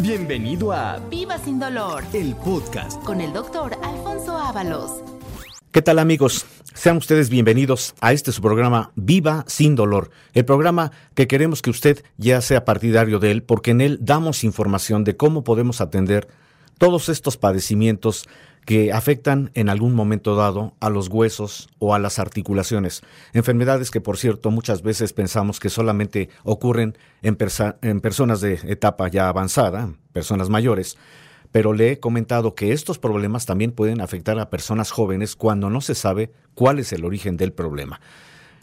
Bienvenido a Viva sin dolor el podcast. con el doctor Alfonso Ábalos. ¿Qué tal amigos? Sean ustedes bienvenidos a este su programa Viva sin dolor, el programa que queremos que usted ya sea partidario de él porque en él damos información de cómo podemos atender todos estos padecimientos que afectan en algún momento dado a los huesos o a las articulaciones. Enfermedades que, por cierto, muchas veces pensamos que solamente ocurren en, personas de etapa ya avanzada, personas mayores, pero le he comentado que estos problemas también pueden afectar a personas jóvenes cuando no se sabe cuál es el origen del problema.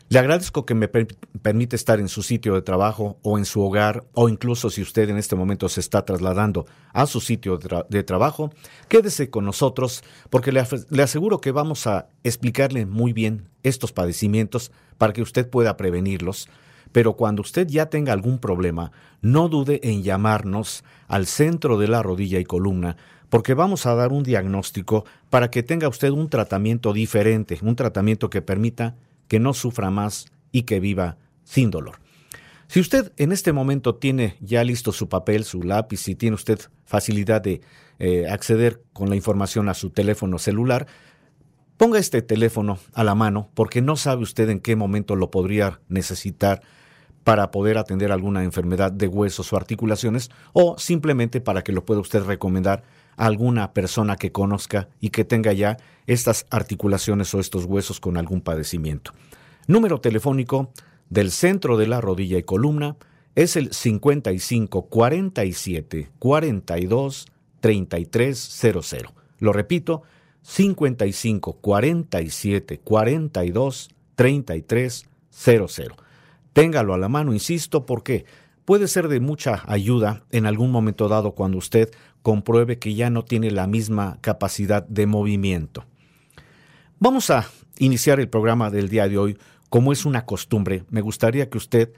Le agradezco que me per- permite estar en su sitio de trabajo o en su hogar o incluso si usted en este momento se está trasladando a su sitio de, tra- de trabajo, quédese con nosotros porque le aseguro que vamos a explicarle muy bien estos padecimientos para que usted pueda prevenirlos. Pero cuando usted ya tenga algún problema, no dude en llamarnos al centro de la rodilla y columna porque vamos a dar un diagnóstico para que tenga usted un tratamiento diferente, un tratamiento que permita que no sufra más y que viva sin dolor. Si usted en este momento tiene ya listo su papel, su lápiz, si tiene usted facilidad de eh, acceder con la información a su teléfono celular, ponga este teléfono a la mano porque no sabe usted en qué momento lo podría necesitar para poder atender alguna enfermedad de huesos o articulaciones o simplemente para que lo pueda usted recomendar alguna persona que conozca y que tenga ya estas articulaciones o estos huesos con algún padecimiento. Número telefónico del centro de la rodilla y columna es el 55 47 42 3300. Lo repito, 55 47 42 3300. Téngalo a la mano, insisto, porque puede ser de mucha ayuda en algún momento dado cuando usted compruebe que ya no tiene la misma capacidad de movimiento. Vamos a iniciar el programa del día de hoy. Como es una costumbre, me gustaría que usted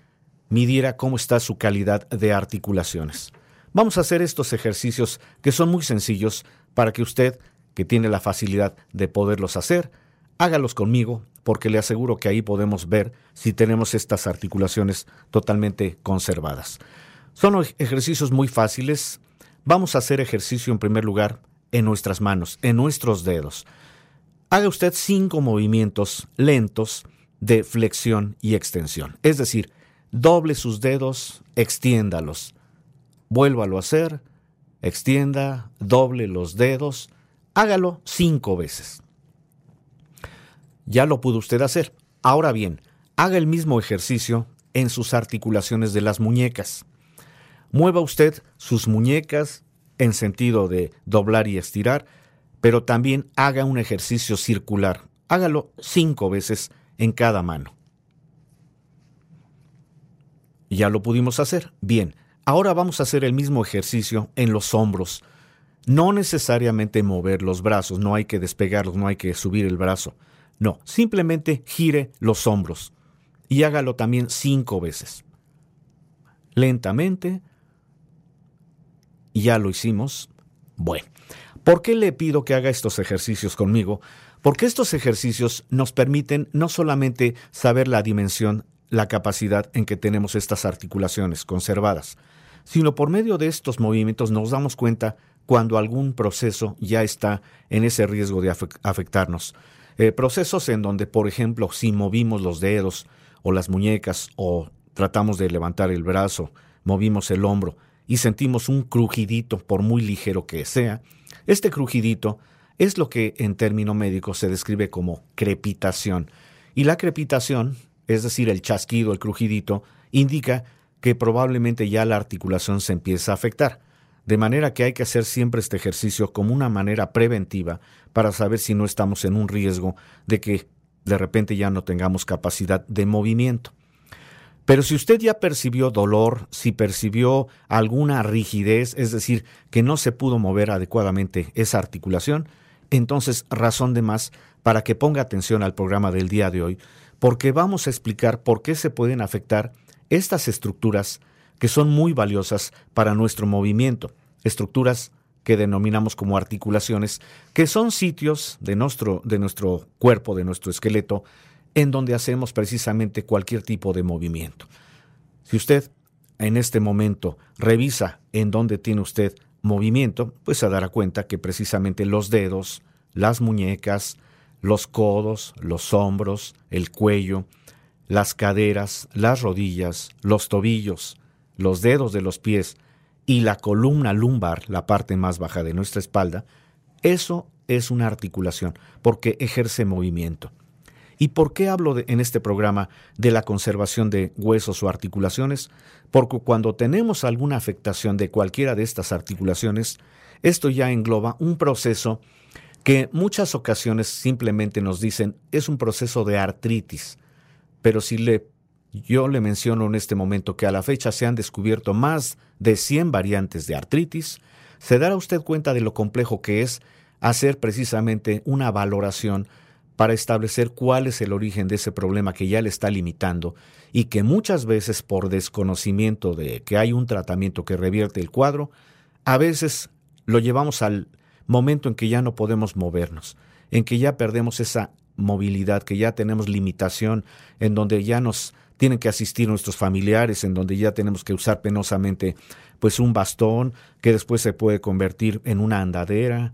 midiera cómo está su calidad de articulaciones. Vamos a hacer estos ejercicios que son muy sencillos para que usted, que tiene la facilidad de poderlos hacer, hágalos conmigo, porque le aseguro que ahí podemos ver si tenemos estas articulaciones totalmente conservadas. Son ej- ejercicios muy fáciles. Vamos a hacer ejercicio en primer lugar en nuestras manos, en nuestros dedos. Haga usted cinco movimientos lentos de flexión y extensión. Es decir, doble sus dedos, extiéndalos. Vuélvalo a hacer, extienda, doble los dedos. Hágalo cinco veces. Ya lo pudo usted hacer. Ahora bien, haga el mismo ejercicio en sus articulaciones de las muñecas. Mueva usted sus muñecas en sentido de doblar y estirar, pero también haga un ejercicio circular. Hágalo cinco veces en cada mano. Ya lo pudimos hacer. Bien, ahora vamos a hacer el mismo ejercicio en los hombros. No necesariamente mover los brazos, no hay que despegarlos, no hay que subir el brazo. No, simplemente gire los hombros y hágalo también cinco veces. Lentamente. Ya lo hicimos. Bueno, ¿por qué le pido que haga estos ejercicios conmigo? Porque estos ejercicios nos permiten no solamente saber la dimensión, la capacidad en que tenemos estas articulaciones conservadas, sino por medio de estos movimientos nos damos cuenta cuando algún proceso ya está en ese riesgo de afe- afectarnos. Eh, procesos en donde, por ejemplo, si movimos los dedos o las muñecas o tratamos de levantar el brazo, movimos el hombro y sentimos un crujidito, por muy ligero que sea, este crujidito es lo que en término médico se describe como crepitación. Y la crepitación, es decir, el chasquido, el crujidito, indica que probablemente ya la articulación se empieza a afectar. De manera que hay que hacer siempre este ejercicio como una manera preventiva para saber si no estamos en un riesgo de que de repente ya no tengamos capacidad de movimiento. Pero si usted ya percibió dolor, si percibió alguna rigidez, es decir, que no se pudo mover adecuadamente esa articulación, entonces razón de más para que ponga atención al programa del día de hoy, porque vamos a explicar por qué se pueden afectar estas estructuras que son muy valiosas para nuestro movimiento, estructuras que denominamos como articulaciones, que son sitios de nuestro, de nuestro cuerpo, de nuestro esqueleto, en donde hacemos precisamente cualquier tipo de movimiento. Si usted en este momento revisa en dónde tiene usted movimiento, pues se dará cuenta que precisamente los dedos, las muñecas, los codos, los hombros, el cuello, las caderas, las rodillas, los tobillos, los dedos de los pies y la columna lumbar, la parte más baja de nuestra espalda, eso es una articulación, porque ejerce movimiento. ¿Y por qué hablo en este programa de la conservación de huesos o articulaciones? Porque cuando tenemos alguna afectación de cualquiera de estas articulaciones, esto ya engloba un proceso que muchas ocasiones simplemente nos dicen es un proceso de artritis. Pero si le, yo le menciono en este momento que a la fecha se han descubierto más de 100 variantes de artritis, se dará usted cuenta de lo complejo que es hacer precisamente una valoración para establecer cuál es el origen de ese problema que ya le está limitando y que muchas veces por desconocimiento de que hay un tratamiento que revierte el cuadro, a veces lo llevamos al momento en que ya no podemos movernos, en que ya perdemos esa movilidad, que ya tenemos limitación, en donde ya nos tienen que asistir nuestros familiares, en donde ya tenemos que usar penosamente pues un bastón que después se puede convertir en una andadera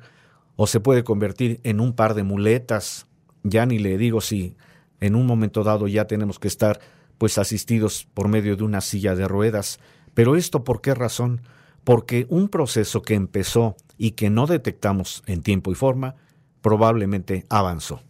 o se puede convertir en un par de muletas ya ni le digo si en un momento dado ya tenemos que estar pues asistidos por medio de una silla de ruedas. Pero esto por qué razón? Porque un proceso que empezó y que no detectamos en tiempo y forma, probablemente avanzó.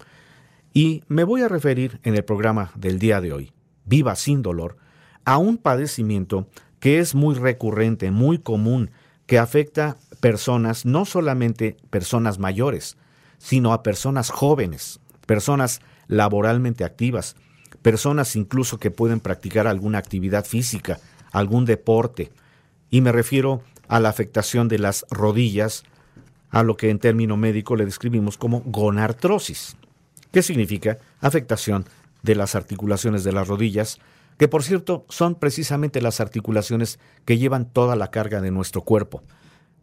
Y me voy a referir en el programa del día de hoy, Viva sin dolor, a un padecimiento que es muy recurrente, muy común, que afecta personas, no solamente personas mayores, sino a personas jóvenes, personas laboralmente activas, personas incluso que pueden practicar alguna actividad física, algún deporte. Y me refiero a la afectación de las rodillas, a lo que en término médico le describimos como gonartrosis, que significa afectación de las articulaciones de las rodillas, que por cierto son precisamente las articulaciones que llevan toda la carga de nuestro cuerpo,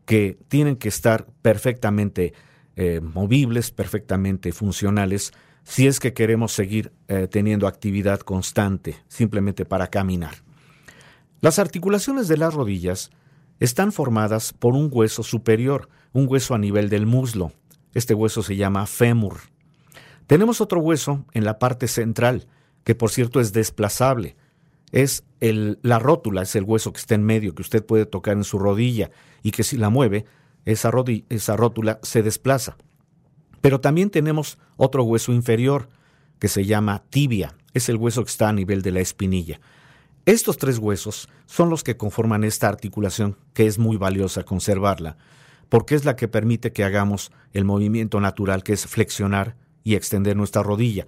que tienen que estar perfectamente eh, movibles, perfectamente funcionales, si es que queremos seguir eh, teniendo actividad constante, simplemente para caminar. Las articulaciones de las rodillas están formadas por un hueso superior, un hueso a nivel del muslo. Este hueso se llama fémur. Tenemos otro hueso en la parte central, que por cierto es desplazable. Es el, la rótula, es el hueso que está en medio, que usted puede tocar en su rodilla y que si la mueve, esa, esa rótula se desplaza. Pero también tenemos otro hueso inferior que se llama tibia, es el hueso que está a nivel de la espinilla. Estos tres huesos son los que conforman esta articulación que es muy valiosa conservarla, porque es la que permite que hagamos el movimiento natural que es flexionar y extender nuestra rodilla,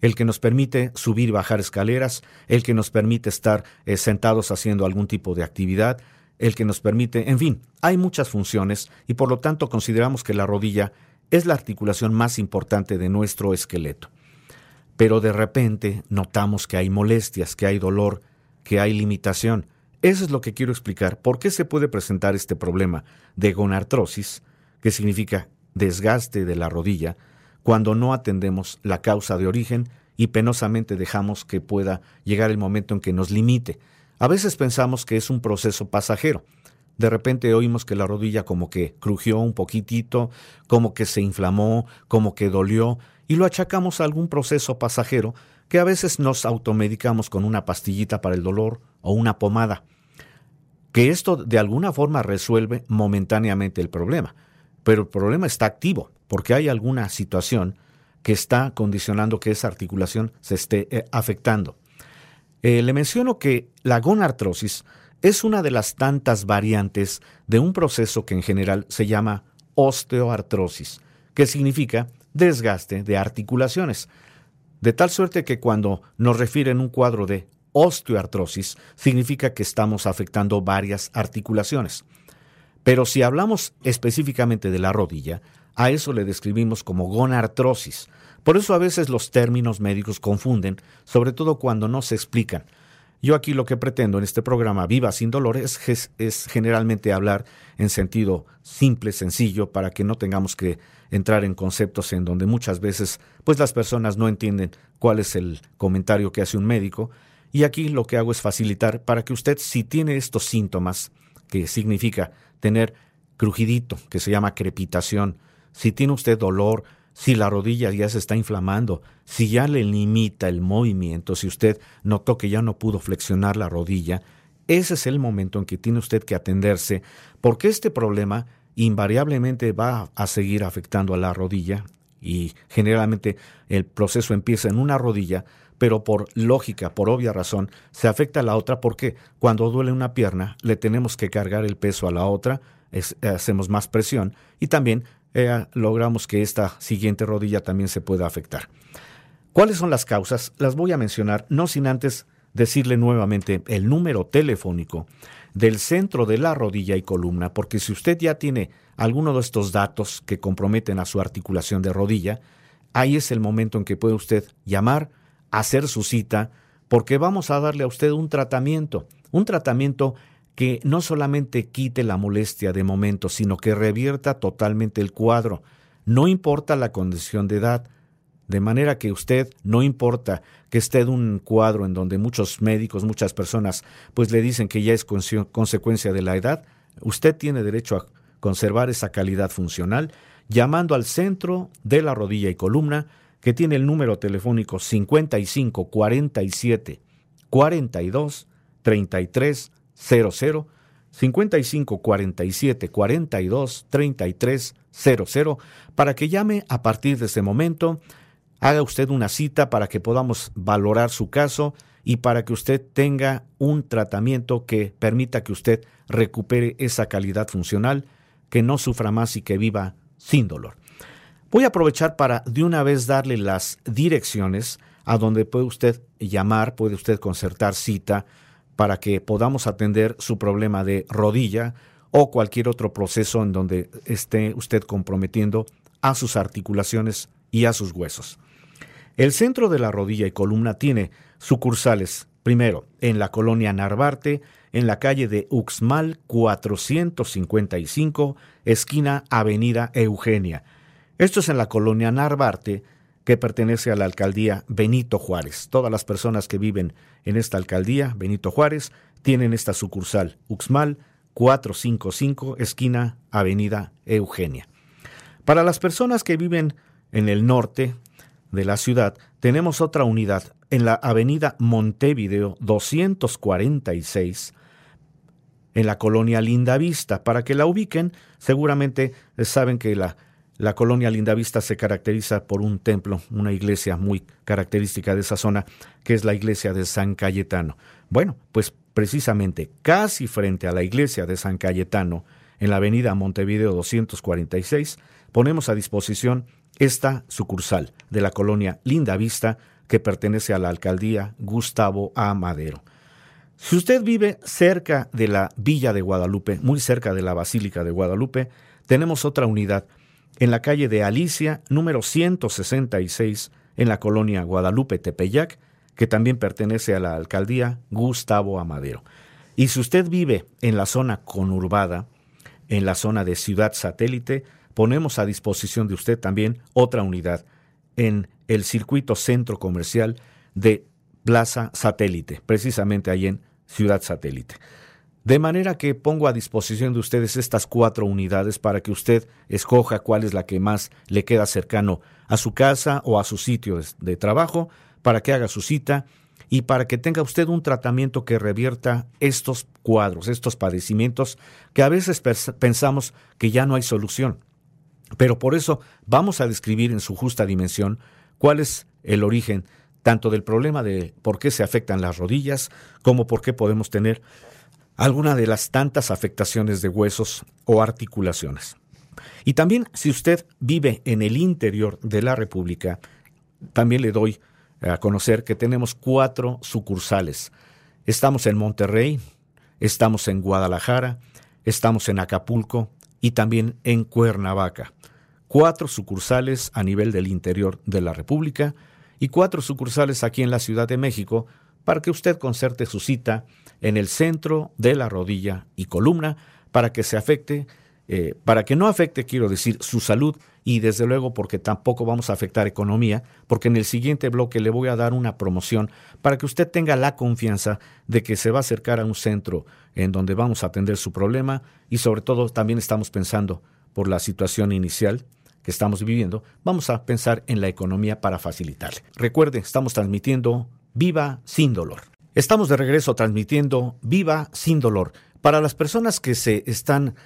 el que nos permite subir y bajar escaleras, el que nos permite estar eh, sentados haciendo algún tipo de actividad, el que nos permite, en fin, hay muchas funciones y por lo tanto consideramos que la rodilla es la articulación más importante de nuestro esqueleto. Pero de repente notamos que hay molestias, que hay dolor, que hay limitación. Eso es lo que quiero explicar. ¿Por qué se puede presentar este problema de gonartrosis, que significa desgaste de la rodilla, cuando no atendemos la causa de origen y penosamente dejamos que pueda llegar el momento en que nos limite? A veces pensamos que es un proceso pasajero. De repente oímos que la rodilla como que crujió un poquitito, como que se inflamó, como que dolió, y lo achacamos a algún proceso pasajero que a veces nos automedicamos con una pastillita para el dolor o una pomada. Que esto de alguna forma resuelve momentáneamente el problema, pero el problema está activo porque hay alguna situación que está condicionando que esa articulación se esté eh, afectando. Eh, le menciono que la gonartrosis es una de las tantas variantes de un proceso que en general se llama osteoartrosis, que significa desgaste de articulaciones. De tal suerte que cuando nos refieren un cuadro de osteoartrosis, significa que estamos afectando varias articulaciones. Pero si hablamos específicamente de la rodilla, a eso le describimos como gonartrosis, por eso a veces los términos médicos confunden, sobre todo cuando no se explican. Yo aquí lo que pretendo en este programa Viva sin dolor es, es, generalmente hablar en sentido simple, sencillo, para que no tengamos que entrar en conceptos en donde muchas veces pues las personas no entienden cuál es el comentario que hace un médico Y aquí lo que hago es facilitar para que usted, si tiene estos síntomas, que significa tener crujidito, que se llama crepitación, si tiene usted dolor, si la rodilla ya se está inflamando, si ya le limita el movimiento, si usted notó que ya no pudo flexionar la rodilla, ese es el momento en que tiene usted que atenderse, porque este problema invariablemente va a seguir afectando a la rodilla y generalmente el proceso empieza en una rodilla, pero por lógica, por obvia razón, se afecta a la otra porque cuando duele una pierna le tenemos que cargar el peso a la otra, hacemos más presión y también eh, logramos que esta siguiente rodilla también se pueda afectar. ¿Cuáles son las causas? Las voy a mencionar, no sin antes decirle nuevamente el número telefónico del centro de la rodilla y columna, porque si usted ya tiene alguno de estos datos que comprometen a su articulación de rodilla, ahí es el momento en que puede usted llamar, hacer su cita, porque vamos a darle a usted un tratamiento, un tratamiento que no solamente quite la molestia de momento, sino que revierta totalmente el cuadro. No importa la condición de edad, de manera que usted, no importa que esté en un cuadro en donde muchos médicos, muchas personas, pues le dicen que ya es consecuencia de la edad, usted tiene derecho a conservar esa calidad funcional llamando al centro de la rodilla y columna, que tiene el número telefónico 55 47 42 33 00 55 47 42 33 00 para que llame a partir de ese momento haga usted una cita para que podamos valorar su caso y para que usted tenga un tratamiento que permita que usted recupere esa calidad funcional, que no sufra más y que viva sin dolor. Voy a aprovechar para de una vez darle las direcciones a donde puede usted llamar, puede usted concertar cita para que podamos atender su problema de rodilla o cualquier otro proceso en donde esté usted comprometiendo a sus articulaciones y a sus huesos. El centro de la rodilla y columna tiene sucursales, primero, en la colonia Narvarte, en la calle de Uxmal 455, esquina Avenida Eugenia. Esto es en la colonia Narvarte, que pertenece a la alcaldía Benito Juárez. Todas las personas que viven en esta alcaldía, Benito Juárez, tienen esta sucursal, Uxmal 455, esquina Avenida Eugenia. Para las personas que viven en el norte, de la ciudad, tenemos otra unidad en la avenida Montevideo 246, en la colonia Lindavista. Para que la ubiquen, seguramente saben que la, la colonia Lindavista se caracteriza por un templo, una iglesia muy característica de esa zona, que es la iglesia de San Cayetano. Bueno, pues precisamente casi frente a la iglesia de San Cayetano, en la avenida Montevideo 246, ponemos a disposición esta sucursal de la colonia Linda Vista que pertenece a la alcaldía Gustavo A. Madero. Si usted vive cerca de la Villa de Guadalupe, muy cerca de la Basílica de Guadalupe, tenemos otra unidad en la calle de Alicia, número 166, en la colonia Guadalupe Tepeyac, que también pertenece a la alcaldía Gustavo Amadero. Y si usted vive en la zona conurbada, en la zona de Ciudad Satélite, ponemos a disposición de usted también otra unidad en el circuito centro comercial de Plaza Satélite, precisamente ahí en Ciudad Satélite. De manera que pongo a disposición de ustedes estas cuatro unidades para que usted escoja cuál es la que más le queda cercano a su casa o a su sitio de trabajo, para que haga su cita y para que tenga usted un tratamiento que revierta estos cuadros, estos padecimientos que a veces pensamos que ya no hay solución. Pero por eso vamos a describir en su justa dimensión cuál es el origen tanto del problema de por qué se afectan las rodillas como por qué podemos tener alguna de las tantas afectaciones de huesos o articulaciones. Y también si usted vive en el interior de la República, también le doy a conocer que tenemos cuatro sucursales. Estamos en Monterrey, estamos en Guadalajara, estamos en Acapulco, y también en Cuernavaca. Cuatro sucursales a nivel del interior de la República y cuatro sucursales aquí en la Ciudad de México para que usted concerte su cita en el centro de la rodilla y columna para que se afecte eh, para que no afecte, quiero decir, su salud y desde luego porque tampoco vamos a afectar economía, porque en el siguiente bloque le voy a dar una promoción para que usted tenga la confianza de que se va a acercar a un centro en donde vamos a atender su problema y sobre todo también estamos pensando por la situación inicial que estamos viviendo, vamos a pensar en la economía para facilitarle. Recuerde, estamos transmitiendo Viva sin dolor. Estamos de regreso transmitiendo Viva sin dolor. Para las personas que se están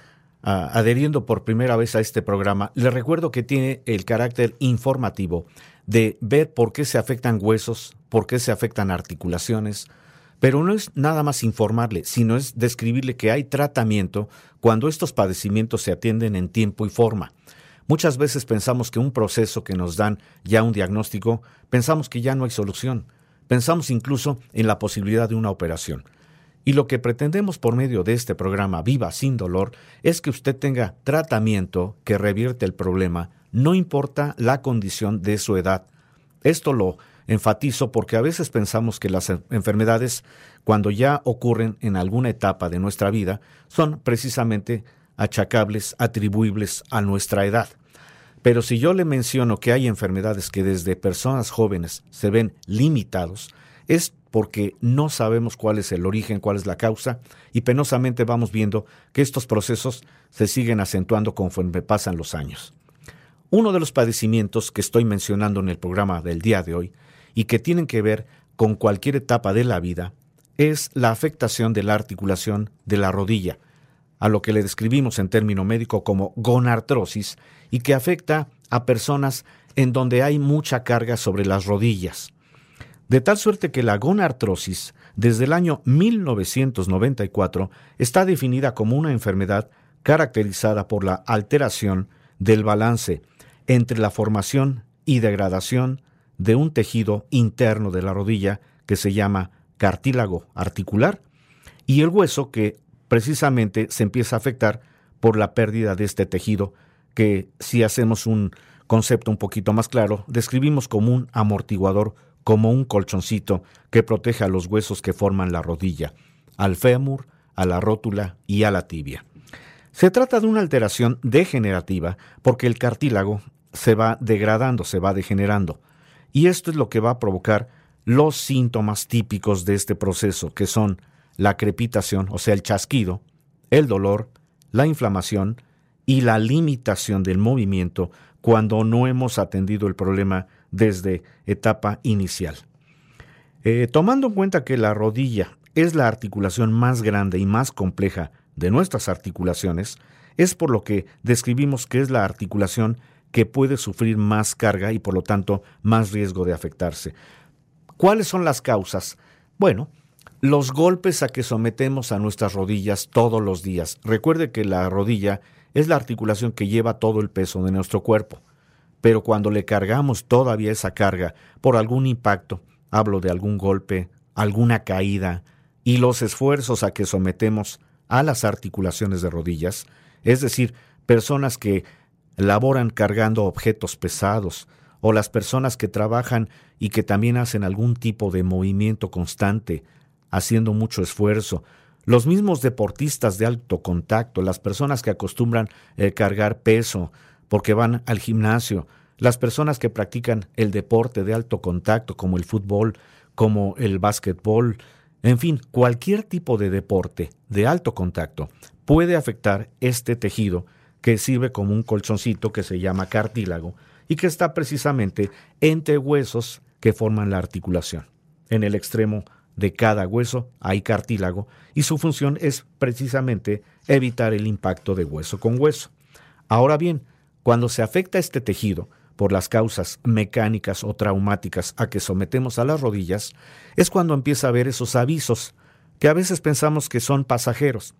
ah, adheriendo por primera vez a este programa, les recuerdo que tiene el carácter informativo de ver por qué se afectan huesos, por qué se afectan articulaciones, pero no es nada más informarle, sino es describirle que hay tratamiento cuando estos padecimientos se atienden en tiempo y forma. Muchas veces pensamos que un proceso que nos dan ya un diagnóstico, pensamos que ya no hay solución. Pensamos incluso en la posibilidad de una operación. Y lo que pretendemos por medio de este programa Viva sin dolor es que usted tenga tratamiento que revierte el problema, no importa la condición de su edad. Esto lo enfatizo porque a veces pensamos que las enfermedades, cuando ya ocurren en alguna etapa de nuestra vida, son precisamente achacables, atribuibles a nuestra edad. Pero si yo le menciono que hay enfermedades que desde personas jóvenes se ven limitados, es porque no sabemos cuál es el origen, cuál es la causa, y penosamente vamos viendo que estos procesos se siguen acentuando conforme pasan los años. Uno de los padecimientos que estoy mencionando en el programa del día de hoy y que tienen que ver con cualquier etapa de la vida es la afectación de la articulación de la rodilla, a lo que le describimos en término médico como gonartrosis y que afecta a personas en donde hay mucha carga sobre las rodillas. De tal suerte que la gonartrosis, desde el año 1994, está definida como una enfermedad caracterizada por la alteración del balance entre la formación y degradación de un tejido interno de la rodilla que se llama cartílago articular y el hueso que precisamente se empieza a afectar por la pérdida de este tejido que si hacemos un concepto un poquito más claro, describimos como un amortiguador, como un colchoncito que protege a los huesos que forman la rodilla, al fémur, a la rótula y a la tibia. Se trata de una alteración degenerativa porque el cartílago se va degradando, se va degenerando. Y esto es lo que va a provocar los síntomas típicos de este proceso, que son la crepitación, o sea, el chasquido, el dolor, la inflamación y la limitación del movimiento cuando no hemos atendido el problema desde etapa inicial. Eh, tomando en cuenta que la rodilla es la articulación más grande y más compleja de nuestras articulaciones, es por lo que describimos que es la articulación que puede sufrir más carga y por lo tanto más riesgo de afectarse. ¿Cuáles son las causas? Bueno, los golpes a que sometemos a nuestras rodillas todos los días. Recuerde que la rodilla es la articulación que lleva todo el peso de nuestro cuerpo. Pero cuando le cargamos todavía esa carga por algún impacto, hablo de algún golpe, alguna caída, y los esfuerzos a que sometemos a las articulaciones de rodillas, es decir, personas que laboran cargando objetos pesados, o las personas que trabajan y que también hacen algún tipo de movimiento constante, haciendo mucho esfuerzo, los mismos deportistas de alto contacto, las personas que acostumbran eh, cargar peso porque van al gimnasio, las personas que practican el deporte de alto contacto como el fútbol, como el básquetbol, en fin, cualquier tipo de deporte de alto contacto puede afectar este tejido que sirve como un colchoncito que se llama cartílago y que está precisamente entre huesos que forman la articulación. En el extremo de cada hueso hay cartílago y su función es precisamente evitar el impacto de hueso con hueso. Ahora bien, cuando se afecta este tejido por las causas mecánicas o traumáticas a que sometemos a las rodillas, es cuando empieza a haber esos avisos que a veces pensamos que son pasajeros.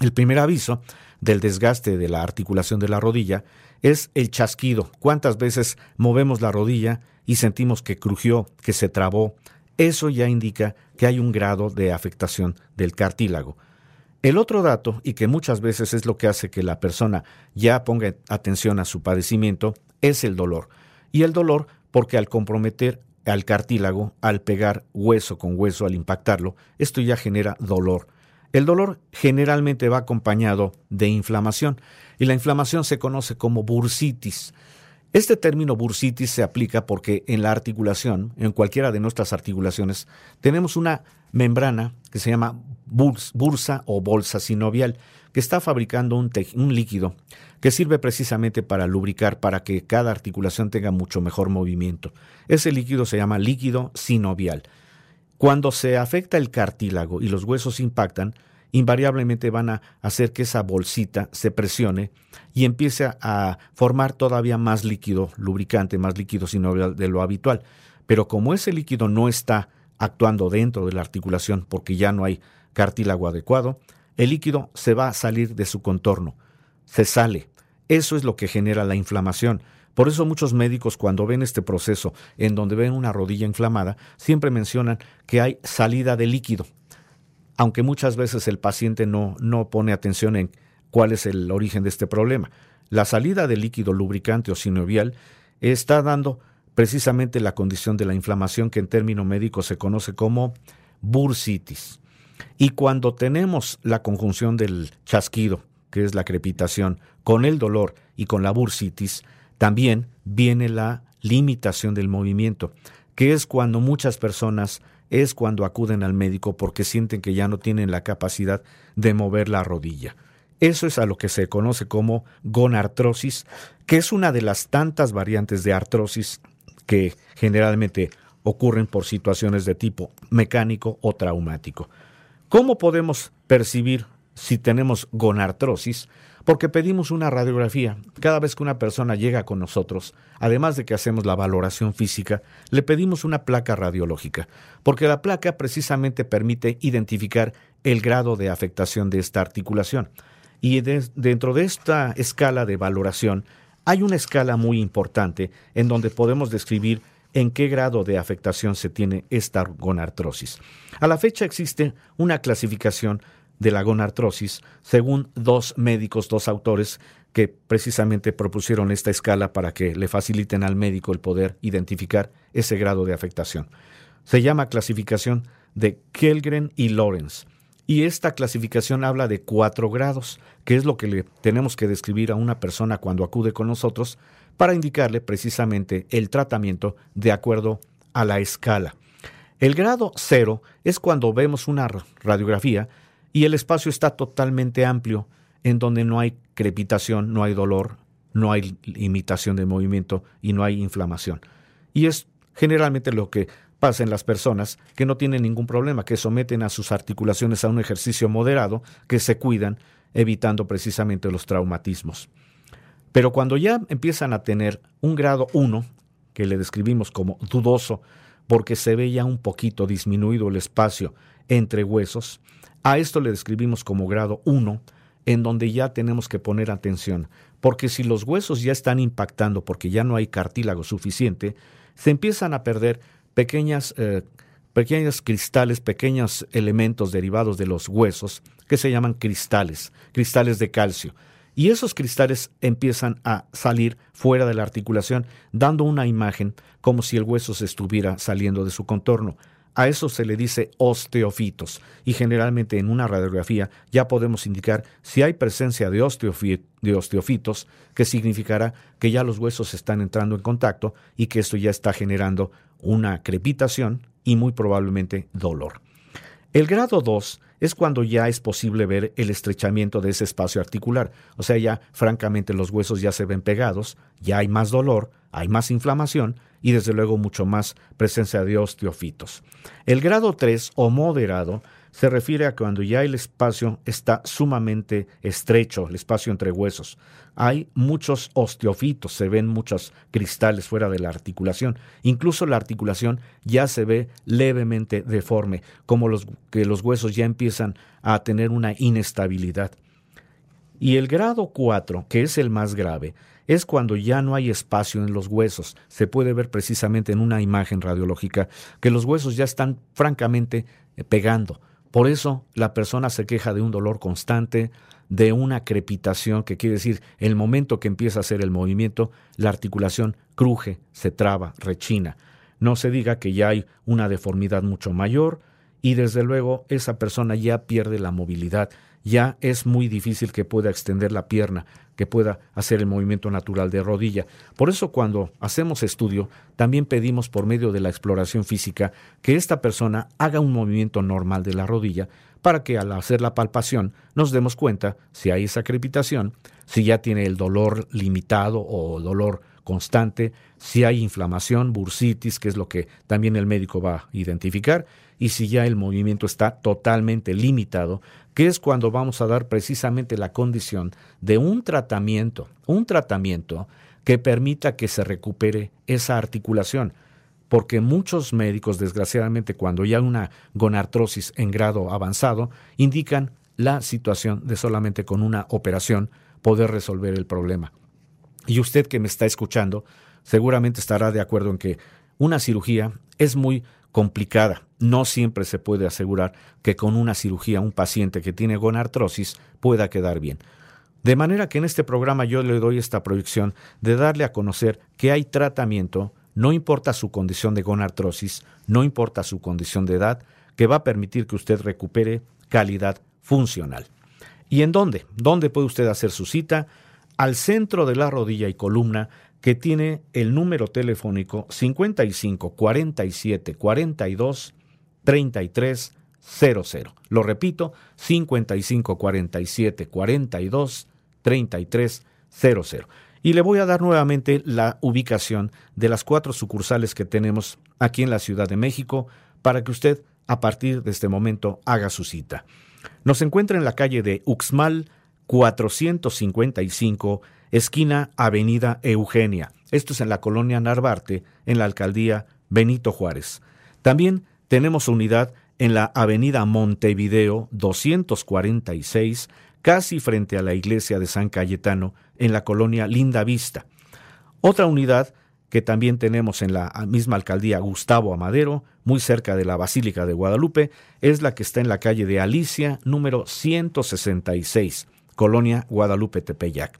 El primer aviso del desgaste de la articulación de la rodilla es el chasquido. ¿Cuántas veces movemos la rodilla y sentimos que crujió, que se trabó? Eso ya indica que hay un grado de afectación del cartílago. El otro dato, y que muchas veces es lo que hace que la persona ya ponga atención a su padecimiento, es el dolor. Y el dolor porque al comprometer al cartílago, al pegar hueso con hueso, al impactarlo, esto ya genera dolor. El dolor generalmente va acompañado de inflamación y la inflamación se conoce como bursitis. Este término bursitis se aplica porque en la articulación, en cualquiera de nuestras articulaciones, tenemos una membrana que se llama bursa o bolsa sinovial, que está fabricando un, líquido que sirve precisamente para lubricar, para que cada articulación tenga mucho mejor movimiento. Ese líquido se llama líquido sinovial. Cuando se afecta el cartílago y los huesos impactan, invariablemente van a hacer que esa bolsita se presione y empiece a formar todavía más líquido lubricante, más líquido sinovial de lo habitual. Pero como ese líquido no está actuando dentro de la articulación porque ya no hay cartílago adecuado, el líquido se va a salir de su contorno, se sale. Eso es lo que genera la inflamación. Por eso muchos médicos cuando ven este proceso en donde ven una rodilla inflamada, siempre mencionan que hay salida de líquido aunque muchas veces el paciente no, no pone atención en cuál es el origen de este problema. La salida de líquido lubricante o sinovial está dando precisamente la condición de la inflamación que en término médico se conoce como bursitis. Y cuando tenemos la conjunción del chasquido, que es la crepitación, con el dolor y con la bursitis, también viene la limitación del movimiento, que es cuando muchas personas es cuando acuden al médico porque sienten que ya no tienen la capacidad de mover la rodilla. Eso es a lo que se conoce como gonartrosis, que es una de las tantas variantes de artrosis que generalmente ocurren por situaciones de tipo mecánico o traumático. ¿Cómo podemos percibir si tenemos gonartrosis? porque pedimos una radiografía. Cada vez que una persona llega con nosotros, además de que hacemos la valoración física, le pedimos una placa radiológica, porque la placa precisamente permite identificar el grado de afectación de esta articulación. Y dentro de esta escala de valoración hay una escala muy importante en donde podemos describir en qué grado de afectación se tiene esta gonartrosis. A la fecha existe una clasificación de la gonartrosis, según dos médicos, dos autores que precisamente propusieron esta escala para que le faciliten al médico el poder identificar ese grado de afectación. Se llama clasificación de Kellgren y Lawrence. Y esta clasificación habla de cuatro grados, que es lo que le tenemos que describir a una persona cuando acude con nosotros para indicarle precisamente el tratamiento de acuerdo a la escala. El grado cero es cuando vemos una radiografía y el espacio está totalmente amplio, en donde no hay crepitación, no hay dolor, no hay imitación de movimiento y no hay inflamación. Y es generalmente lo que pasa en las personas que no tienen ningún problema, que someten a sus articulaciones a un ejercicio moderado, que se cuidan, evitando precisamente los traumatismos. Pero cuando ya empiezan a tener un grado 1, que le describimos como dudoso, porque se ve ya un poquito disminuido el espacio entre huesos, a esto le describimos como grado 1, en donde ya tenemos que poner atención, porque si los huesos ya están impactando porque ya no hay cartílago suficiente, se empiezan a perder pequeñas, eh, pequeños cristales, pequeños elementos derivados de los huesos que se llaman cristales, cristales de calcio. Y esos cristales empiezan a salir fuera de la articulación, dando una imagen como si el hueso se estuviera saliendo de su contorno. A eso se le dice osteofitos y generalmente en una radiografía ya podemos indicar si hay presencia de, osteofitos, que significará que ya los huesos están entrando en contacto y que esto ya está generando una crepitación y muy probablemente dolor. El grado 2 es cuando ya es posible ver el estrechamiento de ese espacio articular, o sea, ya francamente los huesos ya se ven pegados, ya hay más dolor, hay más inflamación y desde luego mucho más presencia de osteofitos. El grado 3 o moderado se refiere a cuando ya el espacio está sumamente estrecho, el espacio entre huesos. Hay muchos osteofitos, se ven muchos cristales fuera de la articulación. Incluso la articulación ya se ve levemente deforme, como los, que los huesos ya empiezan a tener una inestabilidad. Y el grado 4, que es el más grave, es cuando ya no hay espacio en los huesos. Se puede ver precisamente en una imagen radiológica que los huesos ya están francamente eh, pegando. Por eso la persona se queja de un dolor constante, de una crepitación, que quiere decir el momento que empieza a hacer el movimiento, la articulación cruje, se traba, rechina. No se diga que ya hay una deformidad mucho mayor y desde luego esa persona ya pierde la movilidad, ya es muy difícil que pueda extender la pierna, que pueda hacer el movimiento natural de rodilla. Por eso cuando hacemos estudio, también pedimos por medio de la exploración física que esta persona haga un movimiento normal de la rodilla para que al hacer la palpación nos demos cuenta si hay esa crepitación, si ya tiene el dolor limitado o dolor constante, si hay inflamación, bursitis, que es lo que también el médico va a identificar, y si ya el movimiento está totalmente limitado, que es cuando vamos a dar precisamente la condición de un tratamiento, un tratamiento que permita que se recupere esa articulación. Porque muchos médicos, desgraciadamente, cuando ya hay una gonartrosis en grado avanzado, indican la situación de solamente con una operación poder resolver el problema. Y usted que me está escuchando, seguramente estará de acuerdo en que una cirugía es muy complicada. No siempre se puede asegurar que con una cirugía un paciente que tiene gonartrosis pueda quedar bien. De manera que en este programa yo le doy esta proyección de darle a conocer que hay tratamiento, no importa su condición de gonartrosis, no importa su condición de edad, que va a permitir que usted recupere calidad funcional. ¿Y en dónde? ¿Dónde puede usted hacer su cita? Al centro de la rodilla y columna que tiene el número telefónico 55 47 42 33 00. Lo repito, 55 47 42 33 00. Y le voy a dar nuevamente la ubicación de las cuatro sucursales que tenemos aquí en la Ciudad de México para que usted a partir de este momento haga su cita. Nos encuentra en la calle de Uxmal 455 esquina Avenida Eugenia. Esto es en la colonia Narvarte, en la alcaldía Benito Juárez. También tenemos unidad en la Avenida Montevideo 246, casi frente a la iglesia de San Cayetano, en la colonia Linda Vista. Otra unidad que también tenemos en la misma alcaldía Gustavo Amadero, muy cerca de la Basílica de Guadalupe, es la que está en la calle de Alicia, número 166, colonia Guadalupe Tepeyac.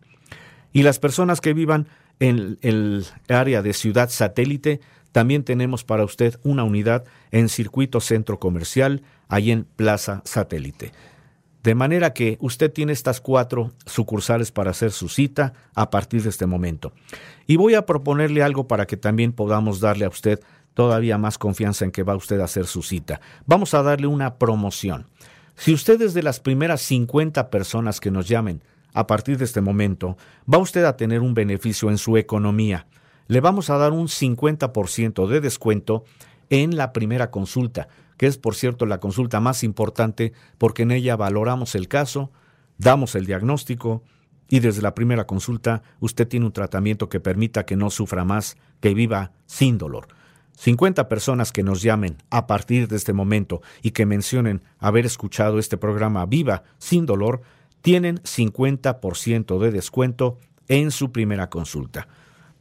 Y las personas que vivan en el área de ciudad satélite, también tenemos para usted una unidad en Circuito Centro Comercial, ahí en Plaza Satélite. De manera que usted tiene estas cuatro sucursales para hacer su cita a partir de este momento. Y voy a proponerle algo para que también podamos darle a usted todavía más confianza en que va usted a hacer su cita. Vamos a darle una promoción. Si usted es de las primeras 50 personas que nos llamen a partir de este momento, va usted a tener un beneficio en su economía. Le vamos a dar un 50% de descuento en la primera consulta, que es por cierto la consulta más importante porque en ella valoramos el caso, damos el diagnóstico y desde la primera consulta usted tiene un tratamiento que permita que no sufra más, que viva sin dolor. 50 personas que nos llamen a partir de este momento y que mencionen haber escuchado este programa Viva sin dolor, tienen 50% de descuento en su primera consulta.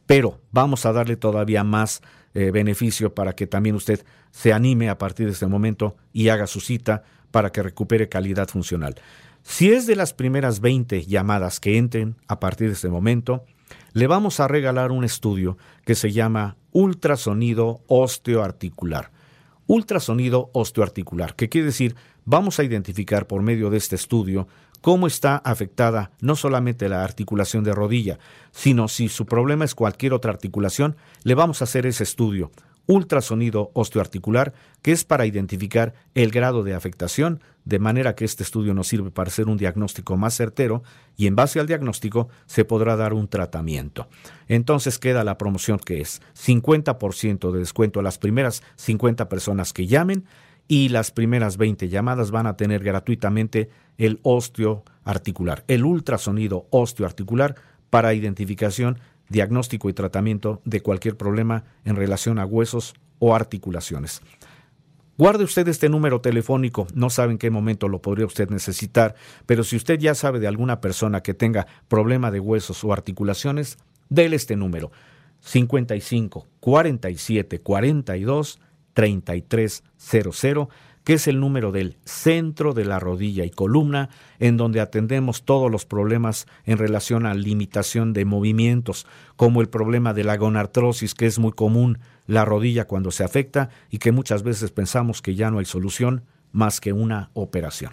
Pero vamos a darle todavía más eh, beneficio para que también usted se anime a partir de este momento y haga su cita para que recupere calidad funcional. Si es de las primeras 20 llamadas que entren a partir de este momento, le vamos a regalar un estudio que se llama ultrasonido osteoarticular. Ultrasonido osteoarticular, que quiere decir, vamos a identificar por medio de este estudio cómo está afectada no solamente la articulación de rodilla, sino si su problema es cualquier otra articulación, le vamos a hacer ese estudio, ultrasonido osteoarticular, que es para identificar el grado de afectación, de manera que este estudio nos sirve para hacer un diagnóstico más certero y en base al diagnóstico se podrá dar un tratamiento. Entonces queda la promoción que es 50% de descuento a las primeras 50 personas que llamen y las primeras 20 llamadas van a tener gratuitamente el osteoarticular, el ultrasonido osteoarticular para identificación, diagnóstico y tratamiento de cualquier problema en relación a huesos o articulaciones. Guarde usted este número telefónico, no sabe en qué momento lo podría usted necesitar, pero si usted ya sabe de alguna persona que tenga problema de huesos o articulaciones, déle este número 55 47 42 3300 que es el número del centro de la rodilla y columna, en donde atendemos todos los problemas en relación a limitación de movimientos, como el problema de la gonartrosis, que es muy común la rodilla cuando se afecta y que muchas veces pensamos que ya no hay solución más que una operación.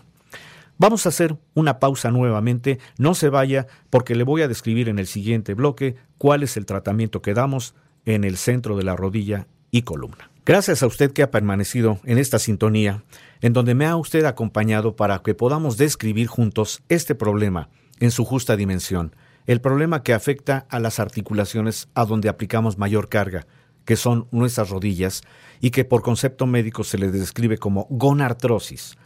Vamos a hacer una pausa nuevamente, no se vaya porque le voy a describir en el siguiente bloque cuál es el tratamiento que damos en el centro de la rodilla y columna. Gracias a usted que ha permanecido en esta sintonía, en donde me ha usted acompañado para que podamos describir juntos este problema en su justa dimensión, el problema que afecta a las articulaciones a donde aplicamos mayor carga, que son nuestras rodillas, y que por concepto médico se le describe como gonartrosis.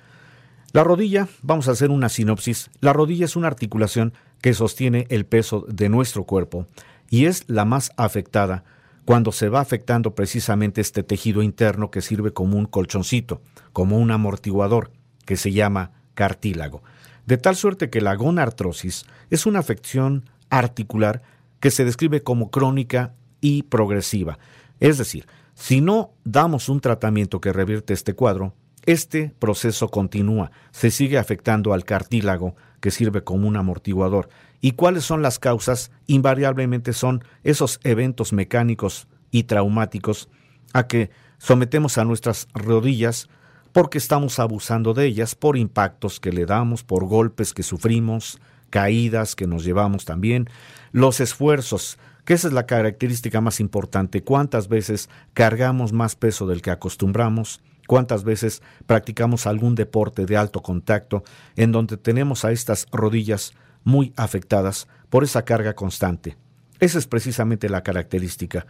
La rodilla, vamos a hacer una sinopsis, la rodilla es una articulación que sostiene el peso de nuestro cuerpo y es la más afectada cuando se va afectando precisamente este tejido interno que sirve como un colchoncito, como un amortiguador, que se llama cartílago. De tal suerte que la gonartrosis es una afección articular que se describe como crónica y progresiva. Es decir, si no damos un tratamiento que revierte este cuadro, este proceso continúa, se sigue afectando al cartílago, que sirve como un amortiguador. ¿Y cuáles son las causas? Invariablemente son esos eventos mecánicos y traumáticos a que sometemos a nuestras rodillas porque estamos abusando de ellas por impactos que le damos, por golpes que sufrimos, caídas que nos llevamos también, los esfuerzos, que esa es la característica más importante, cuántas veces cargamos más peso del que acostumbramos, cuántas veces practicamos algún deporte de alto contacto en donde tenemos a estas rodillas muy afectadas por esa carga constante. Esa es precisamente la característica,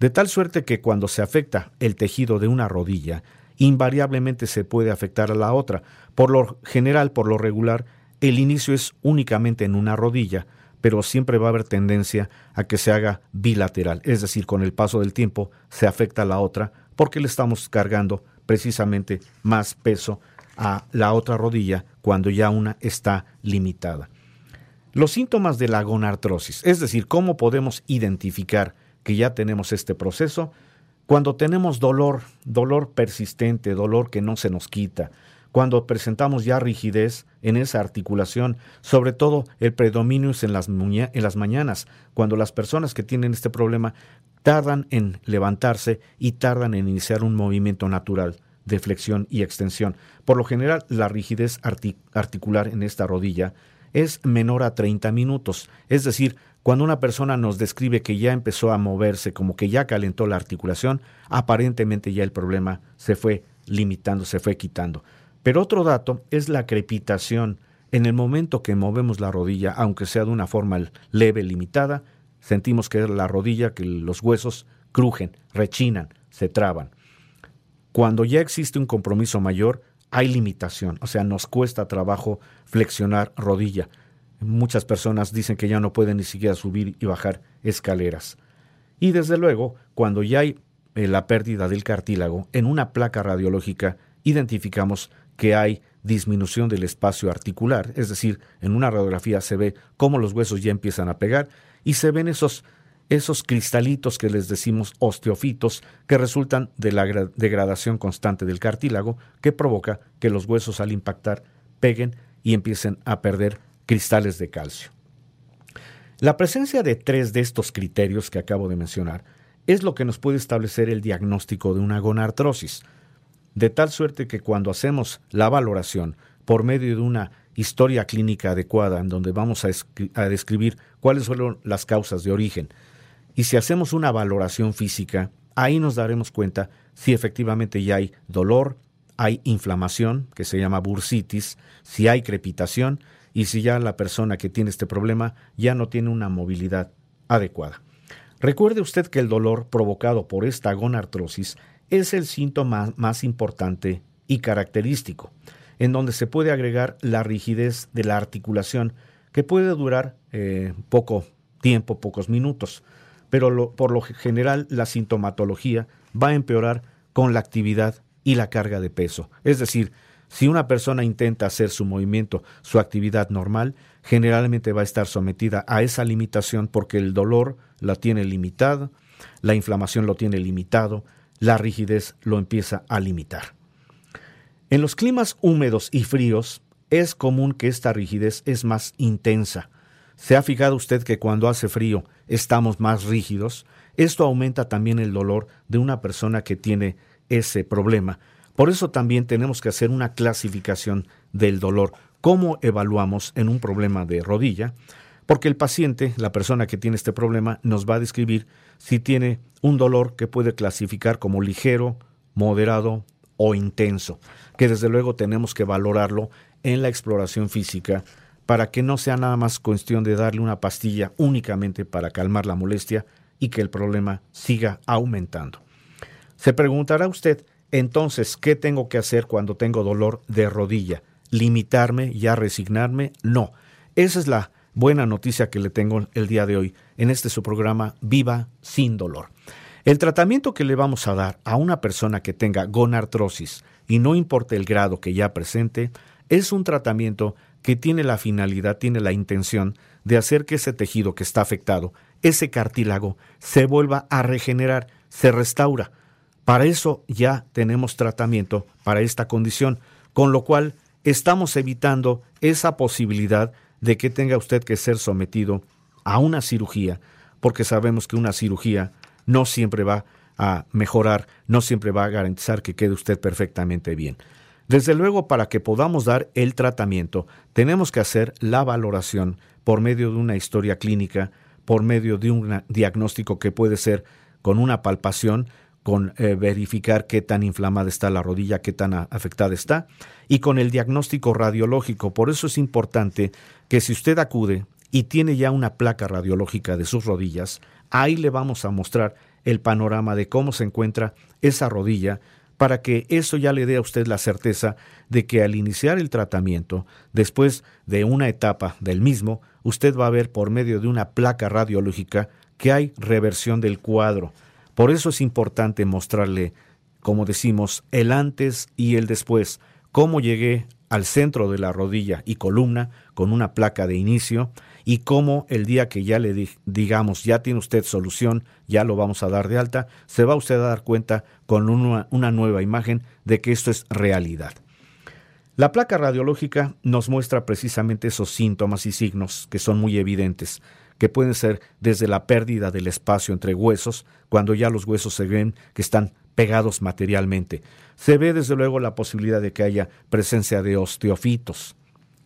de tal suerte que cuando se afecta el tejido de una rodilla, invariablemente se puede afectar a la otra. Por lo general, por lo regular, el inicio es únicamente en una rodilla, pero siempre va a haber tendencia a que se haga bilateral, es decir, con el paso del tiempo se afecta a la otra porque le estamos cargando precisamente más peso a la otra rodilla cuando ya una está limitada. Los síntomas de la gonartrosis, es decir, cómo podemos identificar que ya tenemos este proceso, cuando tenemos dolor, dolor persistente, dolor que no se nos quita, cuando presentamos ya rigidez en esa articulación, sobre todo el predominio es en las, en las mañanas, cuando las personas que tienen este problema tardan en levantarse y tardan en iniciar un movimiento natural de flexión y extensión. Por lo general, la rigidez articular en esta rodilla es menor a 30 minutos. Es decir, cuando una persona nos describe que ya empezó a moverse, como que ya calentó la articulación, aparentemente ya el problema se fue limitando, se fue quitando. Pero otro dato es la crepitación. En el momento que movemos la rodilla, aunque sea de una forma leve, limitada, sentimos que la rodilla, que los huesos crujen, rechinan, se traban. Cuando ya existe un compromiso mayor, hay limitación, o sea, nos cuesta trabajo flexionar rodilla. Muchas personas dicen que ya no pueden ni siquiera subir y bajar escaleras. Y desde luego, cuando ya hay eh, la pérdida del cartílago, en una placa radiológica identificamos que hay disminución del espacio articular, es decir, en una radiografía se ve cómo los huesos ya empiezan a pegar y se ven esos, esos cristalitos que les decimos osteofitos que resultan de la degradación constante del cartílago que provoca que los huesos al impactar peguen y empiecen a perder cristales de calcio. La presencia de tres de estos criterios que acabo de mencionar es lo que nos puede establecer el diagnóstico de una gonartrosis, de tal suerte que cuando hacemos la valoración por medio de una historia clínica adecuada en donde vamos a, describir cuáles fueron las causas de origen. Y si hacemos una valoración física, ahí nos daremos cuenta si efectivamente ya hay dolor, hay inflamación, que se llama bursitis, si hay crepitación y si ya la persona que tiene este problema ya no tiene una movilidad adecuada. Recuerde usted que el dolor provocado por esta gonartrosis es el síntoma más importante y característico en donde se puede agregar la rigidez de la articulación, que puede durar eh, poco tiempo, pocos minutos, pero por lo general la sintomatología va a empeorar con la actividad y la carga de peso. Es decir, si una persona intenta hacer su movimiento, su actividad normal, generalmente va a estar sometida a esa limitación porque el dolor la tiene limitada, la inflamación lo tiene limitado, la rigidez lo empieza a limitar. En los climas húmedos y fríos es común que esta rigidez es más intensa. ¿Se ha fijado usted que cuando hace frío estamos más rígidos? Esto aumenta también el dolor de una persona que tiene ese problema. Por eso también tenemos que hacer una clasificación del dolor. ¿Cómo evaluamos en un problema de rodilla? Porque el paciente, la persona que tiene este problema, nos va a describir si tiene un dolor que puede clasificar como ligero, moderado o intenso, que desde luego tenemos que valorarlo en la exploración física para que no sea nada más cuestión de darle una pastilla únicamente para calmar la molestia y que el problema siga aumentando. Se preguntará usted, entonces, ¿qué tengo que hacer cuando tengo dolor de rodilla? ¿Limitarme y a resignarme? No. Esa es la buena noticia que le tengo el día de hoy en este su programa Viva sin dolor. El tratamiento que le vamos a dar a una persona que tenga gonartrosis y no importa el grado que ya presente, es un tratamiento que tiene la finalidad, tiene la intención de hacer que ese tejido que está afectado, ese cartílago, se vuelva a regenerar, se restaura. Para eso ya tenemos tratamiento para esta condición, con lo cual estamos evitando esa posibilidad de que tenga usted que ser sometido a una cirugía, porque sabemos que una cirugía no siempre va a mejorar, no siempre va a garantizar que quede usted perfectamente bien. Desde luego, para que podamos dar el tratamiento, tenemos que hacer la valoración por medio de una historia clínica, por medio de un diagnóstico que puede ser con una palpación, con eh, verificar qué tan inflamada está la rodilla, qué tan afectada está, y con el diagnóstico radiológico. Por eso es importante que si usted acude y tiene ya una placa radiológica de sus rodillas, ahí le vamos a mostrar el panorama de cómo se encuentra esa rodilla, para que eso ya le dé a usted la certeza de que al iniciar el tratamiento, después de una etapa del mismo, usted va a ver por medio de una placa radiológica que hay reversión del cuadro. Por eso es importante mostrarle, como decimos, el antes y el después, cómo llegué al centro de la rodilla y columna con una placa de inicio y cómo el día que ya le digamos ya tiene usted solución, ya lo vamos a dar de alta, se va usted a dar cuenta con una, una nueva imagen de que esto es realidad. La placa radiológica nos muestra precisamente esos síntomas y signos que son muy evidentes que pueden ser desde la pérdida del espacio entre huesos, cuando ya los huesos se ven que están pegados materialmente. Se ve desde luego la posibilidad de que haya presencia de osteofitos,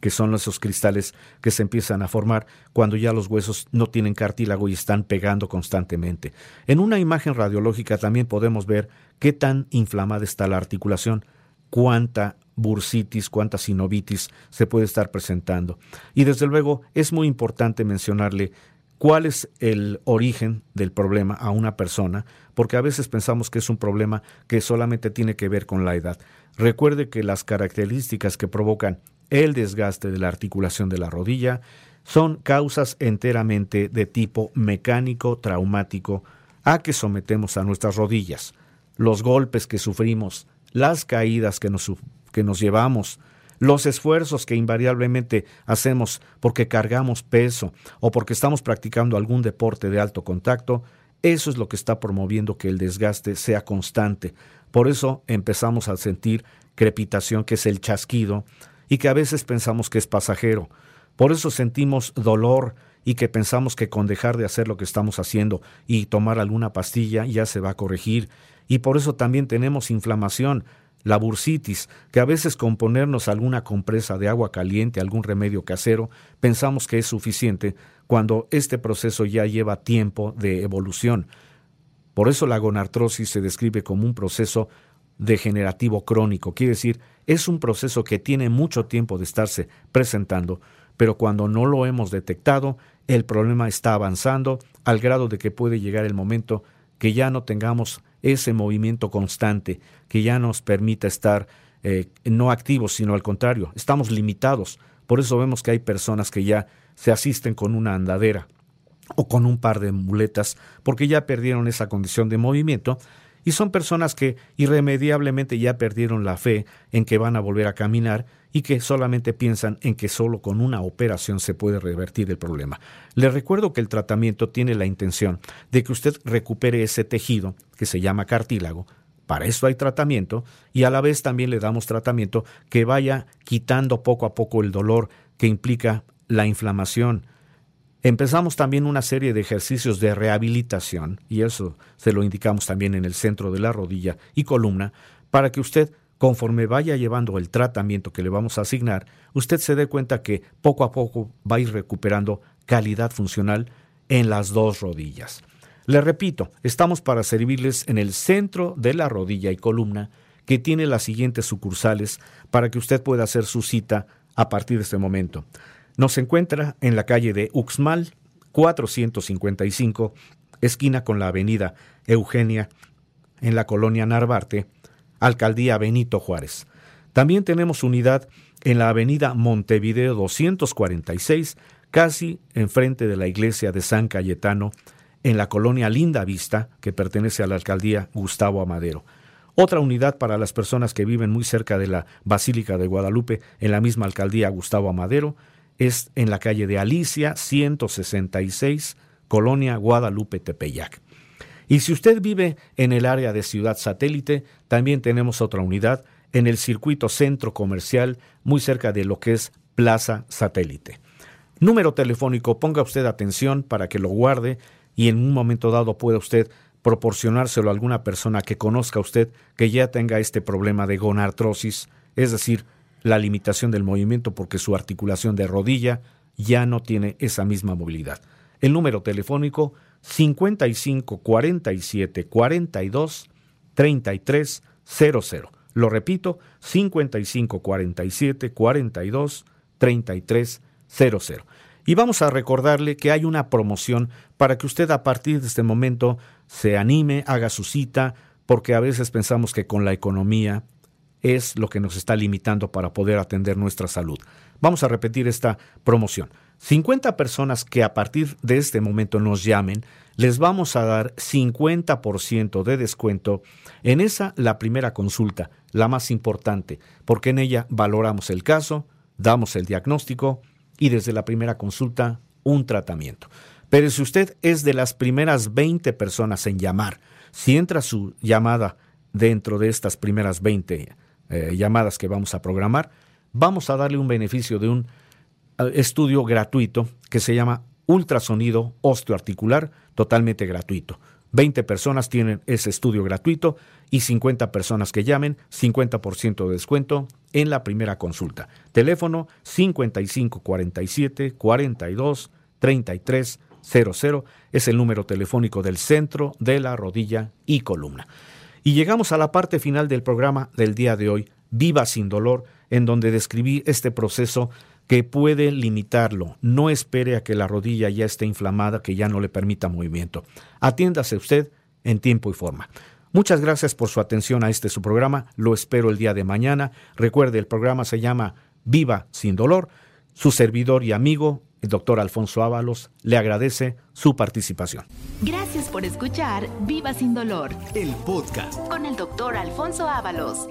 que son esos cristales que se empiezan a formar cuando ya los huesos no tienen cartílago y están pegando constantemente. En una imagen radiológica también podemos ver qué tan inflamada está la articulación, cuánta bursitis, cuánta sinovitis se puede estar presentando. Y desde luego es muy importante mencionarle cuál es el origen del problema a una persona, porque a veces pensamos que es un problema que solamente tiene que ver con la edad. Recuerde que las características que provocan el desgaste de la articulación de la rodilla son causas enteramente de tipo mecánico traumático a que sometemos a nuestras rodillas. Los golpes que sufrimos, las caídas que nos, que nos llevamos, los esfuerzos que invariablemente hacemos porque cargamos peso o porque estamos practicando algún deporte de alto contacto, eso es lo que está promoviendo que el desgaste sea constante. Por eso empezamos a sentir crepitación, que es el chasquido, y que a veces pensamos que es pasajero. Por eso sentimos dolor y que pensamos que con dejar de hacer lo que estamos haciendo y tomar alguna pastilla ya se va a corregir. Y por eso también tenemos inflamación, la bursitis, que a veces con ponernos alguna compresa de agua caliente, algún remedio casero, pensamos que es suficiente cuando este proceso ya lleva tiempo de evolución. Por eso la gonartrosis se describe como un proceso degenerativo crónico, quiere decir, es un proceso que tiene mucho tiempo de estarse presentando, pero cuando no lo hemos detectado, el problema está avanzando al grado de que puede llegar el momento que ya no tengamos ese movimiento constante que ya nos permita estar eh, no activos, sino al contrario, estamos limitados. Por eso vemos que hay personas que ya se asisten con una andadera o con un par de muletas porque ya perdieron esa condición de movimiento y son personas que irremediablemente ya perdieron la fe en que van a volver a caminar y que solamente piensan en que solo con una operación se puede revertir el problema. Les recuerdo que el tratamiento tiene la intención de que usted recupere ese tejido, que se llama cartílago, Para eso hay tratamiento y a la vez también le damos tratamiento que vaya quitando poco a poco el dolor que implica la inflamación. Empezamos también una serie de ejercicios de rehabilitación y eso se lo indicamos también en el centro de la rodilla y columna para que usted conforme vaya llevando el tratamiento que le vamos a asignar, usted se dé cuenta que poco a poco va a ir recuperando calidad funcional en las dos rodillas. Le repito, estamos para servirles en el centro de la rodilla y columna, que tiene las siguientes sucursales para que usted pueda hacer su cita a partir de este momento. Nos encuentra en la calle de Uxmal, 455, esquina con la avenida Eugenia, en la colonia Narvarte, alcaldía Benito Juárez. También tenemos unidad en la avenida Montevideo 246, casi enfrente de la iglesia de San Cayetano, en la colonia Linda Vista, que pertenece a la alcaldía Gustavo Amadero. Otra unidad para las personas que viven muy cerca de la Basílica de Guadalupe, en la misma alcaldía Gustavo Amadero, es en la calle de Alicia 166, colonia Guadalupe Tepeyac. Y si usted vive en el área de Ciudad Satélite, también tenemos otra unidad en el circuito centro comercial, muy cerca de lo que es Plaza Satélite. Número telefónico, ponga usted atención para que lo guarde y en un momento dado pueda usted proporcionárselo a alguna persona que conozca usted que ya tenga este problema de gonartrosis, es decir, la limitación del movimiento porque su articulación de rodilla ya no tiene esa misma movilidad. El número telefónico 55 47 42 33 00. Lo repito, 55 47 42 33 00. Y vamos a recordarle que hay una promoción para que usted a partir de este momento se anime, haga su cita, porque a veces pensamos que con la economía es lo que nos está limitando para poder atender nuestra salud. Vamos a repetir esta promoción. 50 personas que a partir de este momento nos llamen, les vamos a dar 50% de descuento en esa, la primera consulta, la más importante, porque en ella valoramos el caso, damos el diagnóstico y desde la primera consulta un tratamiento. Pero si usted es de las primeras 20 personas en llamar, si entra su llamada dentro de estas primeras 20 eh, llamadas que vamos a programar, vamos a darle un beneficio de un eh, estudio gratuito que se llama ultrasonido osteoarticular totalmente gratuito. 20 personas tienen ese estudio gratuito y 50 personas que llamen, 50% de descuento en la primera consulta. Teléfono 5547 42 33 00 es el número telefónico del centro de la rodilla y columna. Y llegamos a la parte final del programa del día de hoy, Viva sin dolor, en donde describí este proceso que puede limitarlo. No espere a que la rodilla ya esté inflamada, que ya no le permita movimiento. Atiéndase usted en tiempo y forma. Muchas gracias por su atención a este su programa. Lo espero el día de mañana. Recuerde, el programa se llama Viva sin dolor. Su servidor y amigo, el doctor Alfonso Ábalos, le agradece su participación. Gracias por escuchar Viva sin dolor. El podcast con el doctor Alfonso Ábalos.